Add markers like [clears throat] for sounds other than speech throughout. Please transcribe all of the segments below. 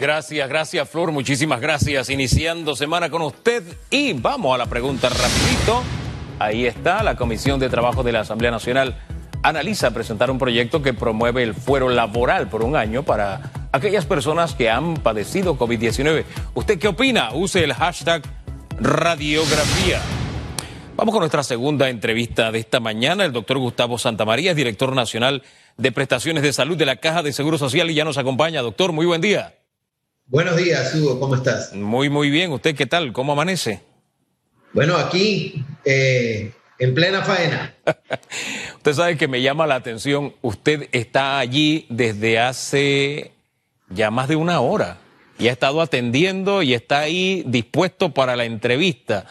Gracias, gracias Flor, muchísimas gracias. Iniciando semana con usted y vamos a la pregunta rapidito. Ahí está, la Comisión de Trabajo de la Asamblea Nacional analiza presentar un proyecto que promueve el fuero laboral por un año para aquellas personas que han padecido COVID-19. ¿Usted qué opina? Use el hashtag radiografía. Vamos con nuestra segunda entrevista de esta mañana. El doctor Gustavo Santamaría director nacional de prestaciones de salud de la Caja de Seguro Social y ya nos acompaña. Doctor, muy buen día. Buenos días, Hugo, ¿cómo estás? Muy, muy bien. ¿Usted qué tal? ¿Cómo amanece? Bueno, aquí eh, en plena faena. [laughs] usted sabe que me llama la atención, usted está allí desde hace ya más de una hora y ha estado atendiendo y está ahí dispuesto para la entrevista.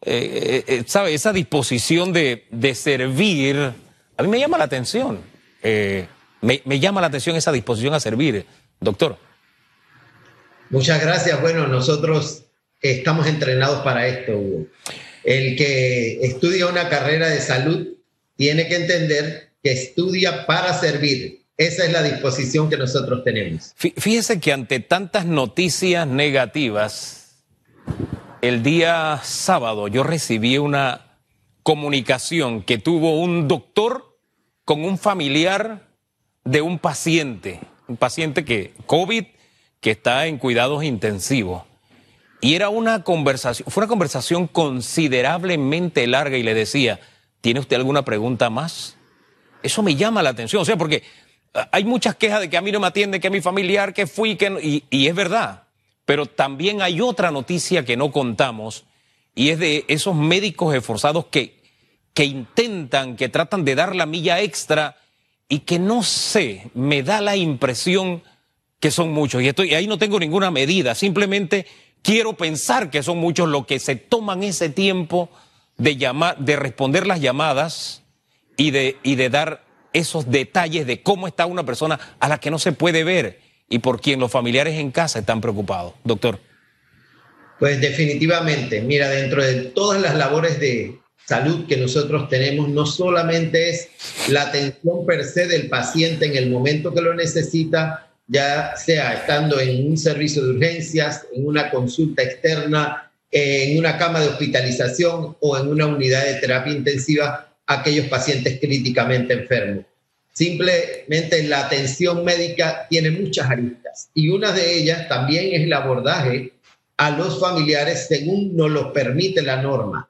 Eh, eh, ¿Sabe? Esa disposición de, servir, a mí me llama la atención. me, me llama la atención esa disposición a servir, doctor. Muchas gracias. Bueno, nosotros estamos entrenados para esto, Hugo. El que estudia una carrera de salud tiene que entender que estudia para servir. Esa es la disposición que nosotros tenemos. Fíjese que ante tantas noticias negativas, el día sábado yo recibí una comunicación que tuvo un doctor con un familiar de un paciente, un paciente que COVID que está en cuidados intensivos. Y era una conversación, fue una conversación considerablemente larga y le decía, ¿tiene usted alguna pregunta más? Eso me llama la atención, o sea, porque ah, hay muchas quejas de que a mí no me atiende, que a mi familiar, que fui, que y, y es verdad. Pero también hay otra noticia que no contamos y es de esos médicos esforzados que, que intentan, que tratan de dar la milla extra y que no sé, me da la impresión que son muchos. Y, estoy, ahí no tengo ninguna medida, simplemente quiero pensar que son muchos los que se toman ese tiempo de, llamar, de responder las llamadas y de, y de dar esos detalles de cómo está una persona a la que no se puede ver y por quien los familiares en casa están preocupados. Doctor. Pues definitivamente, mira, dentro de todas las labores de salud que nosotros tenemos, no solamente es la atención per se del paciente en el momento que lo necesita, ya sea estando en un servicio de urgencias, en una consulta externa, en una cama de hospitalización o en una unidad de terapia intensiva, aquellos pacientes críticamente enfermos. Simplemente la atención médica tiene muchas aristas y una de ellas también es el abordaje a los familiares según nos lo permite la norma.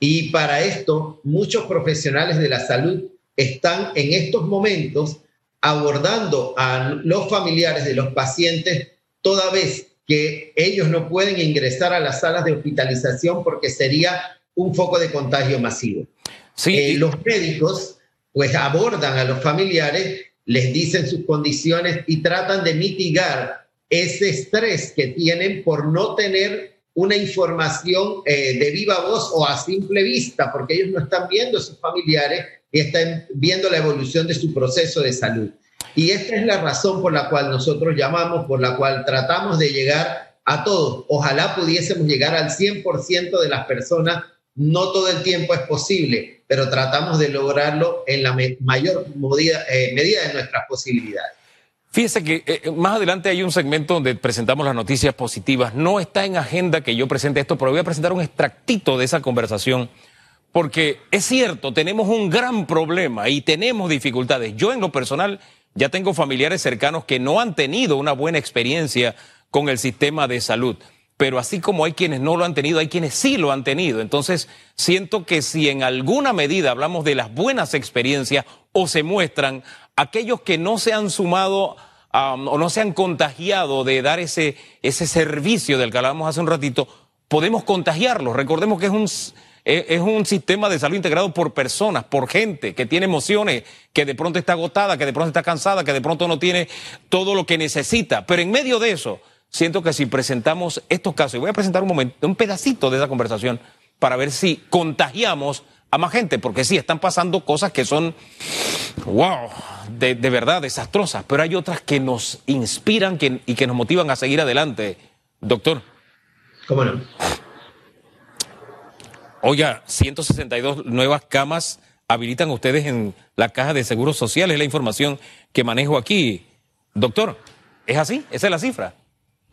Y para esto, muchos profesionales de la salud están en estos momentos abordando a los familiares de los pacientes toda vez que ellos no pueden ingresar a las salas de hospitalización porque sería un foco de contagio masivo. Sí. Eh, los médicos pues abordan a los familiares, les dicen sus condiciones y tratan de mitigar ese estrés que tienen por no tener una información eh, de viva voz o a simple vista, porque ellos no están viendo a sus familiares y están viendo la evolución de su proceso de salud. Y esta es la razón por la cual nosotros llamamos, por la cual tratamos de llegar a todos. Ojalá pudiésemos llegar al 100% de las personas. No todo el tiempo es posible, pero tratamos de lograrlo en la mayor medida, eh, medida de nuestras posibilidades. Fíjese que eh, eh, más adelante hay un segmento donde presentamos las noticias positivas. No está en agenda que yo presente esto, pero voy a presentar un extractito de esa conversación porque es cierto, tenemos un gran problema y tenemos dificultades. Yo en lo personal ya tengo familiares cercanos que no han tenido una buena experiencia con el sistema de salud. Pero así como hay quienes no lo han tenido, hay quienes sí lo han tenido. Entonces, siento que si en alguna medida hablamos de las buenas experiencias o se muestran aquellos que no se han sumado o no se han contagiado de dar ese, ese servicio del que hablábamos hace un ratito, podemos contagiarlos. Recordemos que es un es un sistema de salud integrado por personas, por gente que tiene emociones, que de pronto está agotada, que de pronto está cansada, que de pronto no tiene todo lo que necesita. Pero en medio de eso, siento que si presentamos estos casos, y voy a presentar un momento, un pedacito de esa conversación para ver si contagiamos a más gente, porque sí, están pasando cosas que son, wow, de, verdad desastrosas, pero hay otras que nos inspiran y que nos motivan a seguir adelante. Doctor. ¿Cómo no? Oiga, 162 nuevas camas habilitan ustedes en la caja de seguros sociales, es la información que manejo aquí. Doctor, ¿es así? ¿Esa es la cifra?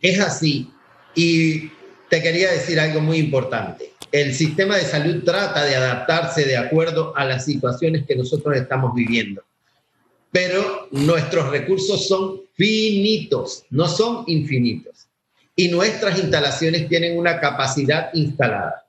Es así. Y te quería decir algo muy importante. El sistema de salud trata de adaptarse de acuerdo a las situaciones que nosotros estamos viviendo. Pero nuestros recursos son finitos, no son infinitos. Y nuestras instalaciones tienen una capacidad instalada.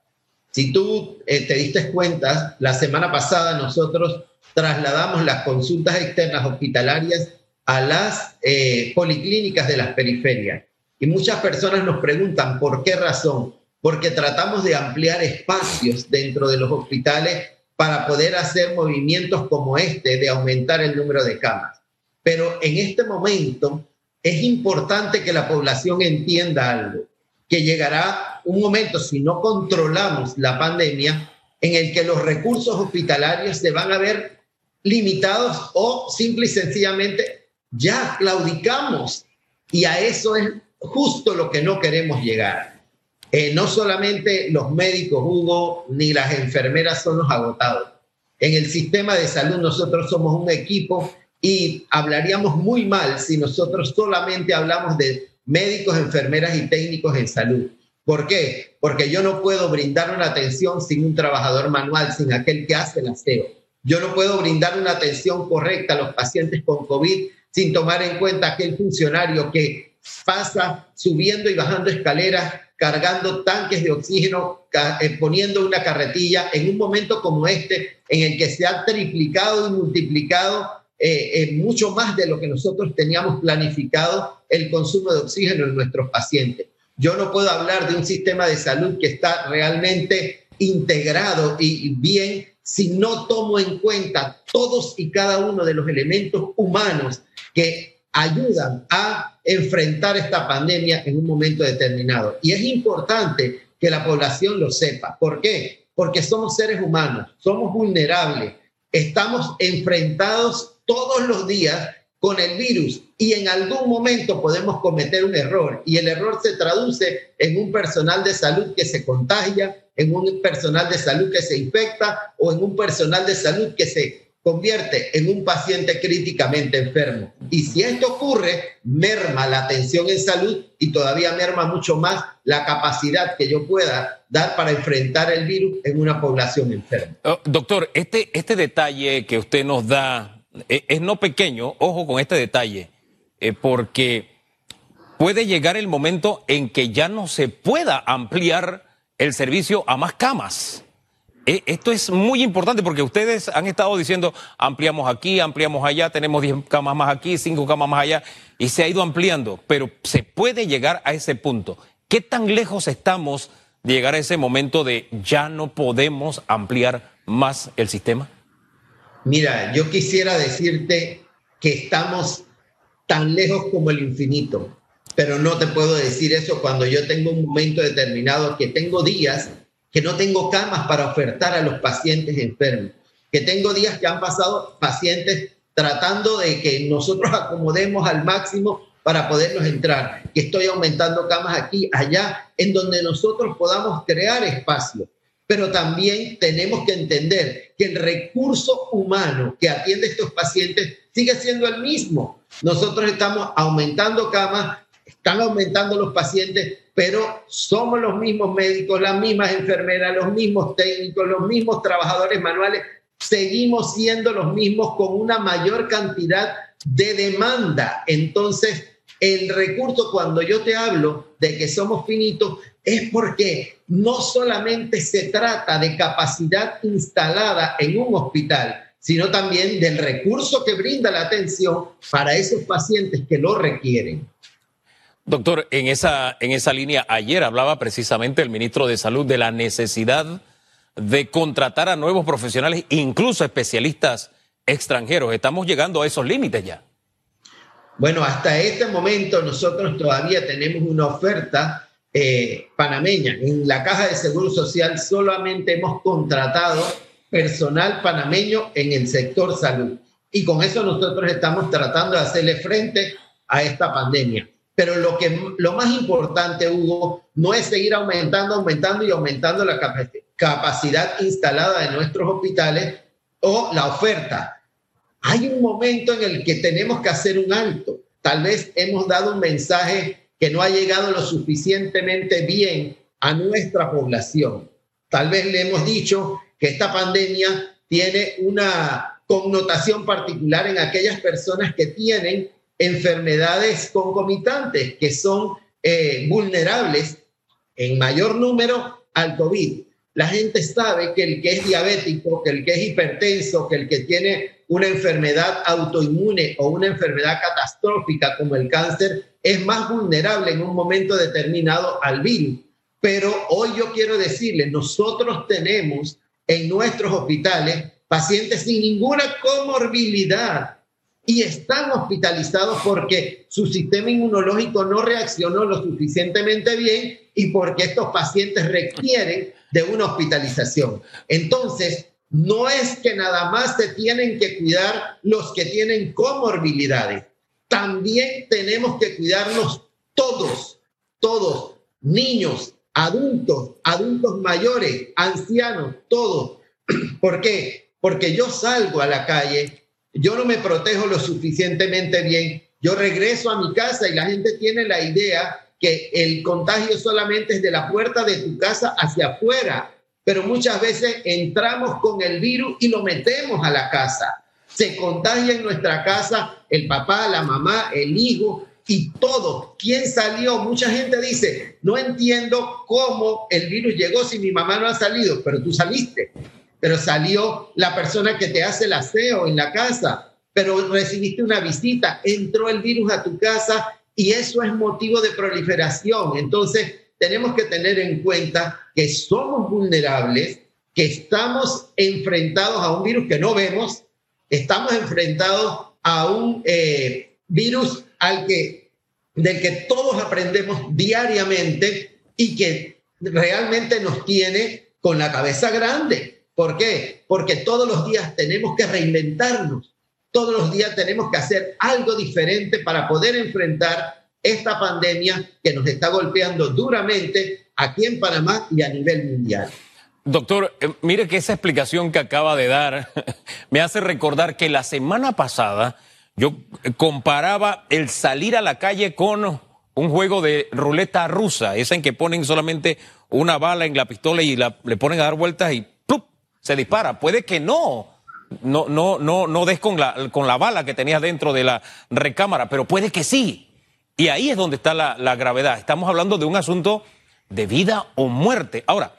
Si tú eh, te diste cuenta, la semana pasada nosotros trasladamos las consultas externas hospitalarias a las eh, policlínicas de las periferias. Y muchas personas nos preguntan por qué razón. Porque tratamos de ampliar espacios dentro de los hospitales para poder hacer movimientos como este de aumentar el número de camas. Pero en este momento es importante que la población entienda algo, que llegará un momento, si no controlamos la pandemia, en el que los recursos hospitalarios se van a ver limitados o simple y sencillamente ya claudicamos. Y a eso es justo lo que no queremos llegar. Eh, no solamente los médicos, Hugo, ni las enfermeras son los agotados. En el sistema de salud nosotros somos un equipo y hablaríamos muy mal si nosotros solamente hablamos de médicos, enfermeras y técnicos en salud. ¿Por qué? Porque yo no puedo brindar una atención sin un trabajador manual, sin aquel que hace el aseo. Yo no puedo brindar una atención correcta a los pacientes con COVID sin tomar en cuenta aquel funcionario que pasa subiendo y bajando escaleras, cargando tanques de oxígeno, eh, poniendo una carretilla en un momento como este, en el que se ha triplicado y multiplicado eh, eh, mucho más de lo que nosotros teníamos planificado el consumo de oxígeno en nuestros pacientes. Yo no puedo hablar de un sistema de salud que está realmente integrado y bien si no tomo en cuenta todos y cada uno de los elementos humanos que ayudan a enfrentar esta pandemia en un momento determinado. Y es importante que la población lo sepa. ¿Por qué? Porque somos seres humanos, somos vulnerables, estamos enfrentados todos los días con el virus y en algún momento podemos cometer un error y el error se traduce en un personal de salud que se contagia, en un personal de salud que se infecta o en un personal de salud que se convierte en un paciente críticamente enfermo. Y si esto ocurre, merma la atención en salud y todavía merma mucho más la capacidad que yo pueda dar para enfrentar el virus en una población enferma. Oh, doctor, este, este detalle que usted nos da eh, es, no pequeño, ojo con este detalle, eh, porque puede llegar el momento en que ya no se pueda ampliar el servicio a más camas. Eh, esto es muy importante porque ustedes han estado diciendo ampliamos aquí, ampliamos allá, tenemos 10 camas más aquí, 5 camas más allá y se ha ido ampliando, pero se puede llegar a ese punto. ¿Qué tan lejos estamos de llegar a ese momento de ya no podemos ampliar más el sistema? Mira, yo quisiera decirte que estamos tan lejos como el infinito, pero no te puedo decir eso cuando yo tengo un momento determinado que tengo días que no tengo camas para ofertar a los pacientes enfermos, que tengo días que han pasado pacientes tratando de que nosotros acomodemos al máximo para poderlos entrar, que estoy aumentando camas aquí, allá, en donde nosotros podamos crear espacio. Pero también tenemos que entender que el recurso humano que atiende a estos pacientes sigue siendo el mismo. Nosotros estamos aumentando camas, están aumentando los pacientes, pero somos los mismos médicos, las mismas enfermeras, los mismos técnicos, los mismos trabajadores manuales, seguimos siendo los mismos con una mayor cantidad de demanda. Entonces, el recurso, cuando yo te hablo de que somos finitos, es porque no solamente se trata de capacidad instalada en un hospital, sino también del recurso que brinda la atención para esos pacientes que lo requieren. Doctor, en esa, en esa línea, ayer hablaba precisamente el ministro de Salud de la necesidad de contratar a nuevos profesionales, incluso especialistas extranjeros. Estamos llegando a esos límites ya. Bueno, hasta este momento nosotros todavía tenemos una oferta eh, panameña. En la Caja de Seguro Social solamente hemos contratado personal panameño en el sector salud. Y con eso nosotros estamos tratando de hacerle frente a esta pandemia. Pero lo, que, lo más importante, Hugo, no es seguir aumentando, aumentando y aumentando la capacidad instalada de nuestros hospitales o la oferta. Hay un momento en el que tenemos que hacer un alto. Tal vez hemos dado un mensaje que no ha llegado lo suficientemente bien a nuestra población. Tal vez le hemos dicho que esta pandemia tiene una connotación particular en aquellas personas que tienen enfermedades concomitantes, que son eh, vulnerables en mayor número al COVID. La gente sabe que el que es diabético, que el que es hipertenso, que el que tiene una enfermedad autoinmune o una enfermedad catastrófica como el cáncer es más vulnerable en un momento determinado al virus. Pero hoy yo quiero decirles, nosotros tenemos en nuestros hospitales pacientes sin ninguna comorbilidad y están hospitalizados porque su sistema inmunológico no reaccionó lo suficientemente bien y porque estos pacientes requieren de una hospitalización. Entonces, no es que nada más se tienen que cuidar los que tienen comorbilidades, también tenemos que cuidarnos todos, todos, niños, adultos, adultos mayores, ancianos, todos. [clears throat] ¿Por qué? Porque yo salgo a la calle, yo no me protejo lo suficientemente bien, yo regreso a mi casa y la gente tiene la idea que el contagio solamente es de la puerta de tu casa hacia afuera, pero muchas veces entramos con el virus y lo metemos a la casa. Se contagia en nuestra casa el papá, la mamá, el hijo y todo. ¿Quién salió? Mucha gente dice, no entiendo cómo el virus llegó si mi mamá no ha salido, pero tú saliste. Pero salió la persona que te hace el aseo en la casa, pero recibiste una visita, entró el virus a tu casa y eso es motivo de proliferación. Entonces, tenemos que tener en cuenta que somos vulnerables, que estamos enfrentados a un virus que no vemos, estamos enfrentados a un eh, virus al que, del que todos aprendemos diariamente y que realmente nos tiene con la cabeza grande. ¿Por qué? Porque todos los días tenemos que reinventarnos, todos los días tenemos que hacer algo diferente para poder enfrentar esta pandemia que nos está golpeando duramente aquí en Panamá y a nivel mundial. Doctor, eh, mire que esa explicación que acaba de dar [laughs] me hace recordar que la semana pasada yo comparaba el salir a la calle con un juego de ruleta rusa, esa en que ponen solamente una bala en la pistola y le ponen a dar vueltas y ¡plup! se dispara. Puede que no, no, no, no, no des con la, con la bala que tenías dentro de la recámara, pero puede que sí. Y ahí es donde está la, gravedad. Estamos hablando de un asunto de vida o muerte. Ahora,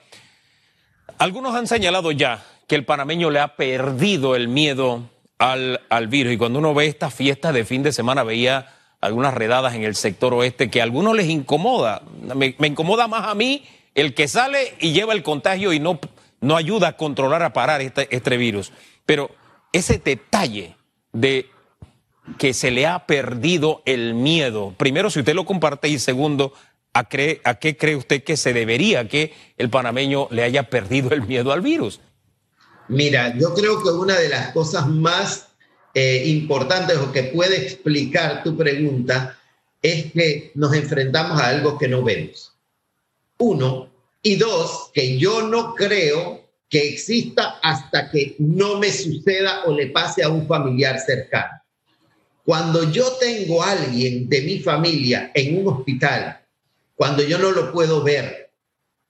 algunos han señalado ya que el panameño le ha perdido el miedo al, al, virus. Y cuando uno ve estas fiestas de fin de semana, veía algunas redadas en el sector oeste que a algunos les incomoda. Me, incomoda más a mí el que sale y lleva el contagio y no, no ayuda a controlar, a parar este, este virus. Pero ese detalle de que se le ha perdido el miedo. Primero, si usted lo comparte y segundo, ¿a, ¿a qué cree usted que se debería que el panameño le haya perdido el miedo al virus? Mira, yo creo que una de las cosas más eh, importantes o que puede explicar tu pregunta es que nos enfrentamos a algo que no vemos. Uno. Y dos, que yo no creo que exista hasta que no me suceda o le pase a un familiar cercano. Cuando yo tengo a alguien de mi familia en un hospital, cuando yo no lo puedo ver,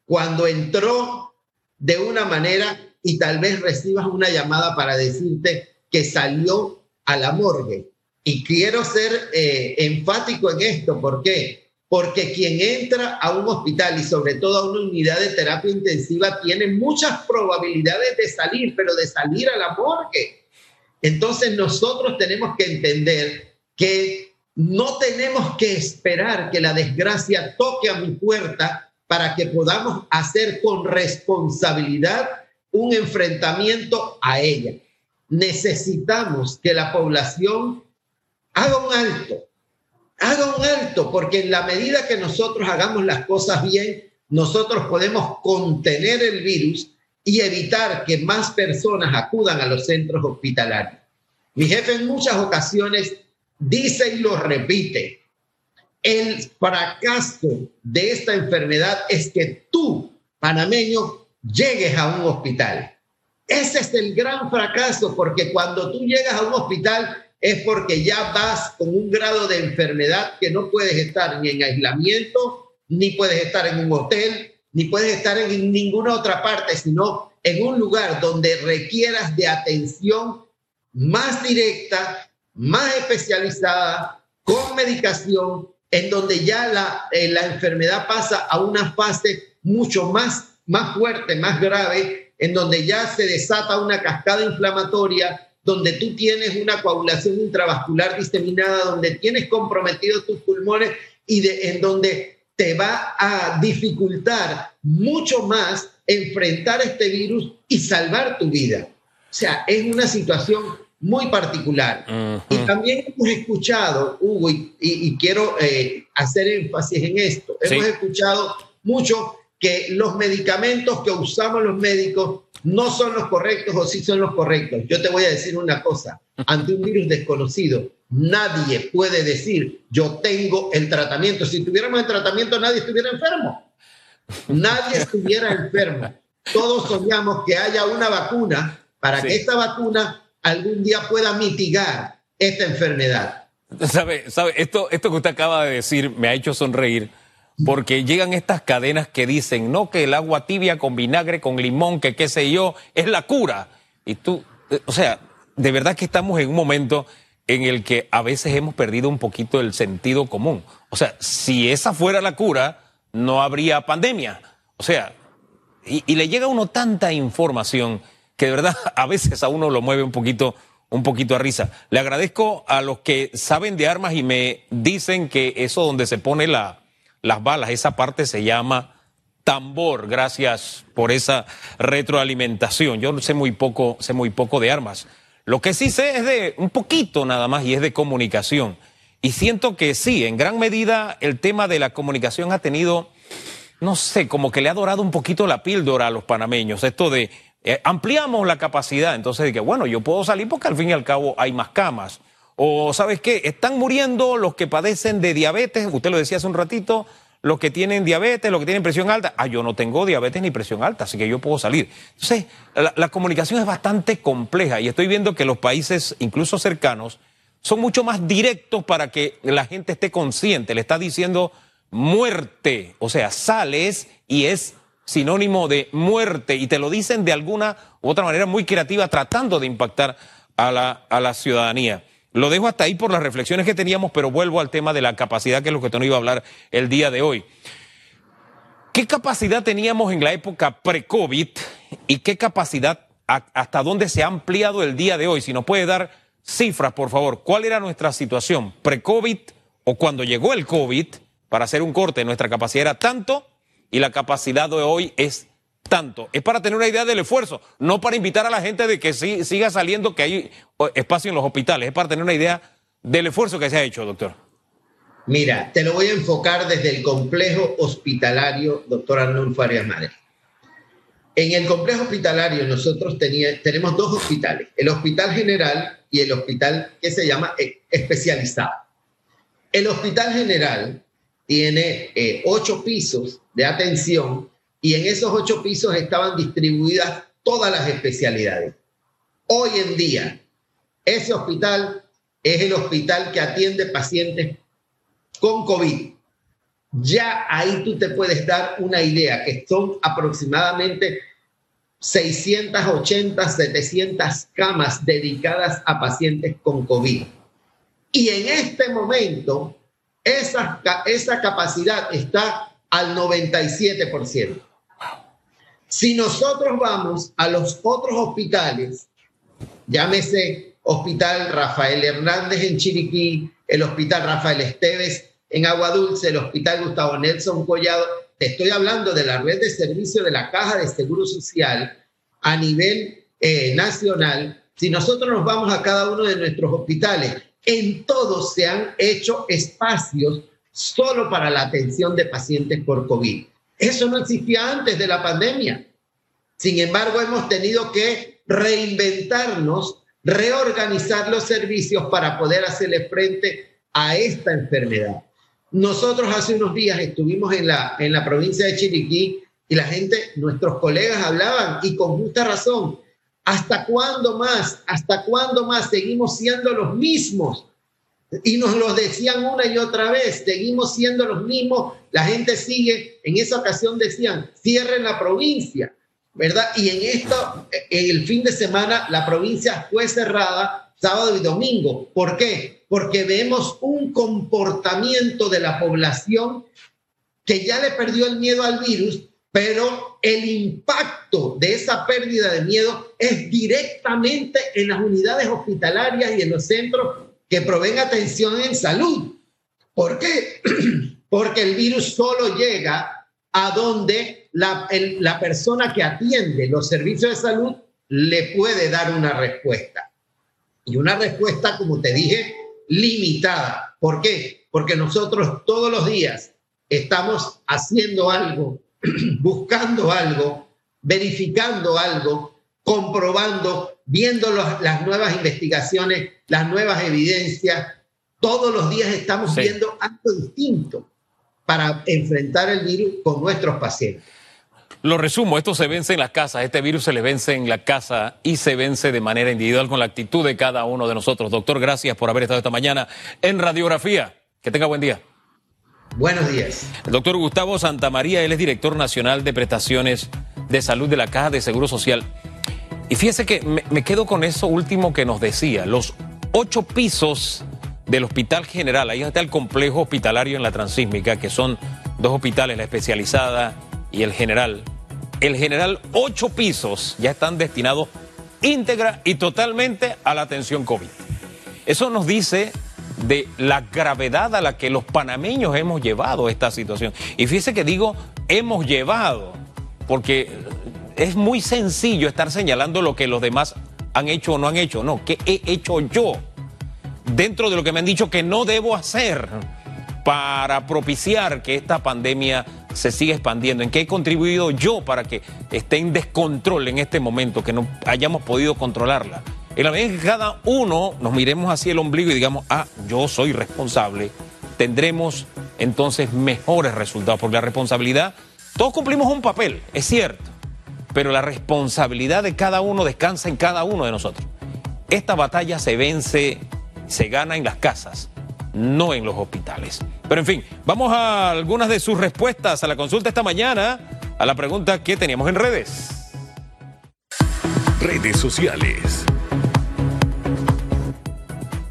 cuando entró de una manera y tal vez recibas una llamada para decirte que salió a la morgue. Y quiero ser eh, enfático en esto, ¿por qué? Porque quien entra a un hospital y sobre todo a una unidad de terapia intensiva tiene muchas probabilidades de salir, pero de salir a la morgue. Entonces nosotros tenemos que entender que no tenemos que esperar que la desgracia toque a mi puerta para que podamos hacer con responsabilidad un enfrentamiento a ella. Necesitamos que la población haga un alto, haga un alto, porque en la medida que nosotros hagamos las cosas bien, nosotros podemos contener el virus y evitar que más personas acudan a los centros hospitalarios. Mi jefe en muchas ocasiones dice y lo repite, el fracaso de esta enfermedad es que tú, panameño, llegues a un hospital. Ese es el gran fracaso, porque cuando tú llegas a un hospital, es porque ya vas con un grado de enfermedad que no puedes estar ni en aislamiento, ni puedes estar en un hotel, ni puedes estar en ninguna otra parte, sino en un lugar donde requieras de atención más directa, más especializada, con medicación, en donde ya la, eh, la enfermedad pasa a una fase mucho más, más fuerte, más grave, en donde ya se desata una cascada inflamatoria, donde tú tienes una coagulación intravascular diseminada, donde tienes comprometidos tus pulmones y de, en donde te va a dificultar mucho más enfrentar este virus y salvar tu vida. O sea, es una situación muy particular. Y también hemos escuchado, Hugo, y, quiero eh, hacer énfasis en esto, hemos escuchado mucho que los medicamentos que usamos los médicos no son los correctos o sí son los correctos. Yo te voy a decir una cosa, ante un virus desconocido, nadie puede decir yo tengo el tratamiento. Si tuviéramos el tratamiento, nadie estuviera enfermo. Nadie [laughs] estuviera enfermo. Todos soñamos que haya una vacuna para que esta vacuna algún día pueda mitigar esta enfermedad. ¿Sabe, sabe esto, esto que usted acaba de decir me ha hecho sonreír porque llegan estas cadenas que dicen, no, que el agua tibia con vinagre, con limón, que qué sé yo, es la cura. Y tú, eh, o sea, de verdad que estamos en un momento en el que a veces hemos perdido un poquito el sentido común. O sea, si esa fuera la cura, no habría pandemia. O sea, y, le llega a uno tanta información que de verdad [laughs] a veces a uno lo mueve un poquito, un poquito a risa. Le agradezco a los que saben de armas y me dicen que eso donde se pone la, las balas. Esa parte se llama tambor. Gracias por esa retroalimentación. Yo sé muy poco, sé muy poco de armas. Lo que sí sé es de un poquito nada más y es de comunicación. Y siento que sí, en gran medida el tema de la comunicación ha tenido, no sé, como que le ha dorado un poquito la píldora a los panameños. Esto de eh, ampliamos la capacidad, entonces de que bueno, yo puedo salir porque al fin y al cabo hay más camas. O sabes qué, están muriendo los que padecen de diabetes, usted lo decía hace un ratito, los que tienen diabetes, los que tienen presión alta. Ah, yo no tengo diabetes ni presión alta, así que yo puedo salir. Entonces, la, comunicación es bastante compleja y estoy viendo que los países, incluso cercanos, son mucho más directos para que la gente esté consciente. Le está diciendo muerte, o sea, sales y es sinónimo de muerte y te lo dicen de alguna u otra manera muy creativa tratando de impactar a la, a la ciudadanía. Lo dejo hasta ahí por las reflexiones que teníamos, pero vuelvo al tema de la capacidad, que es lo que te iba a hablar el día de hoy. ¿Qué capacidad teníamos en la época pre-COVID y qué capacidad, hasta dónde se ha ampliado el día de hoy? Si nos puede dar cifras, por favor. ¿Cuál era nuestra situación pre-COVID o cuando llegó el COVID? Para hacer un corte, nuestra capacidad era tanto y la capacidad de hoy es tanto. Es para tener una idea del esfuerzo, no para invitar a la gente de que siga saliendo, que hay espacio en los hospitales, es para tener una idea del esfuerzo que se ha hecho, doctor. Mira, te lo voy a enfocar desde el complejo hospitalario, doctor Arnulfo Arias Madre. En el complejo hospitalario nosotros tenemos dos hospitales, el Hospital General y el hospital que se llama eh, especializado. El Hospital General tiene eh, ocho pisos de atención y en esos ocho pisos estaban distribuidas todas las especialidades. Hoy en día, ese hospital es el hospital que atiende pacientes con COVID. Ya ahí tú te puedes dar una idea, que son aproximadamente 680, 700 camas dedicadas a pacientes con COVID. Y en este momento, esa, esa capacidad está al 97%. Si nosotros vamos a los otros hospitales, llámese Hospital Rafael Hernández en Chiriquí, el Hospital Rafael Esteves en Agua Dulce, el Hospital Gustavo Nelson Collado, te estoy hablando de la red de servicio de la Caja de Seguro Social a nivel eh, nacional. Si nosotros nos vamos a cada uno de nuestros hospitales, en todos se han hecho espacios solo para la atención de pacientes por COVID. Eso no existía antes de la pandemia. Sin embargo, hemos tenido que reinventarnos, reorganizar los servicios para poder hacerle frente a esta enfermedad. Nosotros hace unos días estuvimos en la, en la provincia de Chiriquí y la gente, nuestros colegas hablaban y con justa razón, ¿hasta cuándo más? ¿Hasta cuándo más seguimos siendo los mismos? Y nos lo decían una y otra vez, seguimos siendo los mismos, la gente sigue, en esa ocasión decían, cierren la provincia, ¿verdad? Y en esto, en el fin de semana, la provincia fue cerrada sábado y domingo. ¿Por qué? Porque vemos un comportamiento de la población que ya le perdió el miedo al virus, pero el impacto de esa pérdida de miedo es directamente en las unidades hospitalarias y en los centros que proveen atención en salud. ¿Por qué? [clears throat] Porque el virus solo llega a donde la, la persona que atiende los servicios de salud le puede dar una respuesta. Y una respuesta, como te dije, limitada. ¿Por qué? Porque nosotros todos los días estamos haciendo algo, [clears throat] buscando algo, verificando algo, comprobando, viendo las nuevas investigaciones, las nuevas evidencias. Todos los días estamos viendo algo distinto para enfrentar el virus con nuestros pacientes. Lo resumo, esto se vence en las casas, este virus se le vence en la casa y se vence de manera individual con la actitud de cada uno de nosotros. Doctor, gracias por haber estado esta mañana en Radiografía. Que tenga buen día. Buenos días. El doctor Gustavo Santamaría, él es director nacional de prestaciones de salud de la Caja de Seguro Social. Y fíjese que me, quedo con eso último que nos decía, los ocho pisos del Hospital General, ahí está el complejo hospitalario en la Transísmica, que son dos hospitales, la especializada y el general. El general, ocho pisos ya están destinados íntegra y totalmente a la atención COVID. Eso nos dice de la gravedad a la que los panameños hemos llevado esta situación. Y fíjese que digo hemos llevado, porque es muy sencillo estar señalando lo que los demás han hecho o no han hecho. No, ¿qué he hecho yo dentro de lo que me han dicho que no debo hacer para propiciar que esta pandemia se siga expandiendo? ¿En qué he contribuido yo para que esté en descontrol en este momento, que no hayamos podido controlarla? En la medida que cada uno nos miremos hacia el ombligo y digamos, ah, yo soy responsable, tendremos entonces mejores resultados, porque la responsabilidad, todos cumplimos un papel, es cierto pero la responsabilidad de cada uno descansa en cada uno de nosotros. Esta batalla se vence, se gana en las casas, no en los hospitales. Pero en fin, vamos a algunas de sus respuestas a la consulta esta mañana, a la pregunta que teníamos en redes. Redes sociales.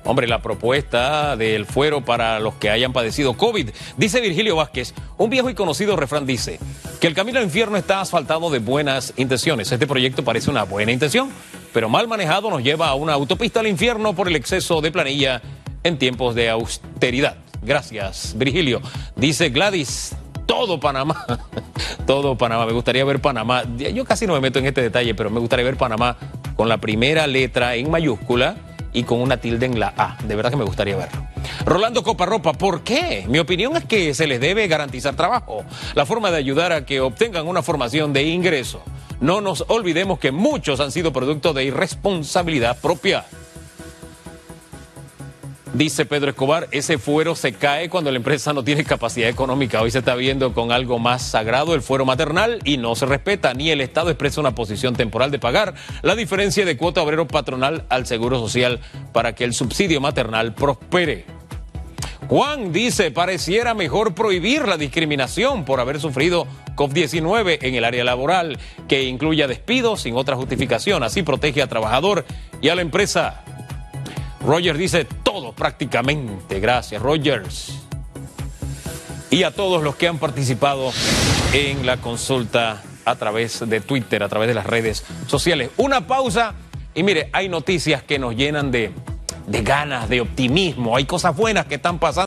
Hombre, la propuesta del fuero para los que hayan padecido COVID. Dice Virgilio Vázquez, un viejo y conocido refrán dice que el camino al infierno está asfaltado de buenas intenciones. Este proyecto parece una buena intención, pero mal manejado nos lleva a una autopista al infierno por el exceso de planilla en tiempos de austeridad. Gracias, Virgilio. Dice Gladys, todo Panamá, [laughs] todo Panamá. Me gustaría ver Panamá. Yo casi no me meto en este detalle, pero me gustaría ver Panamá con la primera letra en mayúscula y con una tilde en la A. De verdad que me gustaría verlo. Rolando Coparropa, ¿por qué? Mi opinión es que se les debe garantizar trabajo, la forma de ayudar a que obtengan una formación de ingreso. No nos olvidemos que muchos han sido producto de irresponsabilidad propia. Dice Pedro Escobar, ese fuero se cae cuando la empresa no tiene capacidad económica. Hoy se está viendo con algo más sagrado el fuero maternal y no se respeta, ni el Estado expresa una posición temporal de pagar la diferencia de cuota obrero patronal al Seguro Social para que el subsidio maternal prospere. Juan dice, pareciera mejor prohibir la discriminación por haber sufrido COVID-19 en el área laboral, que incluya despidos sin otra justificación. Así protege al trabajador y a la empresa. Rogers dice todo prácticamente. Gracias, Rogers. Y a todos los que han participado en la consulta a través de Twitter, a través de las redes sociales. Una pausa y mire, hay noticias que nos llenan de, de ganas, de optimismo. Hay cosas buenas que están pasando.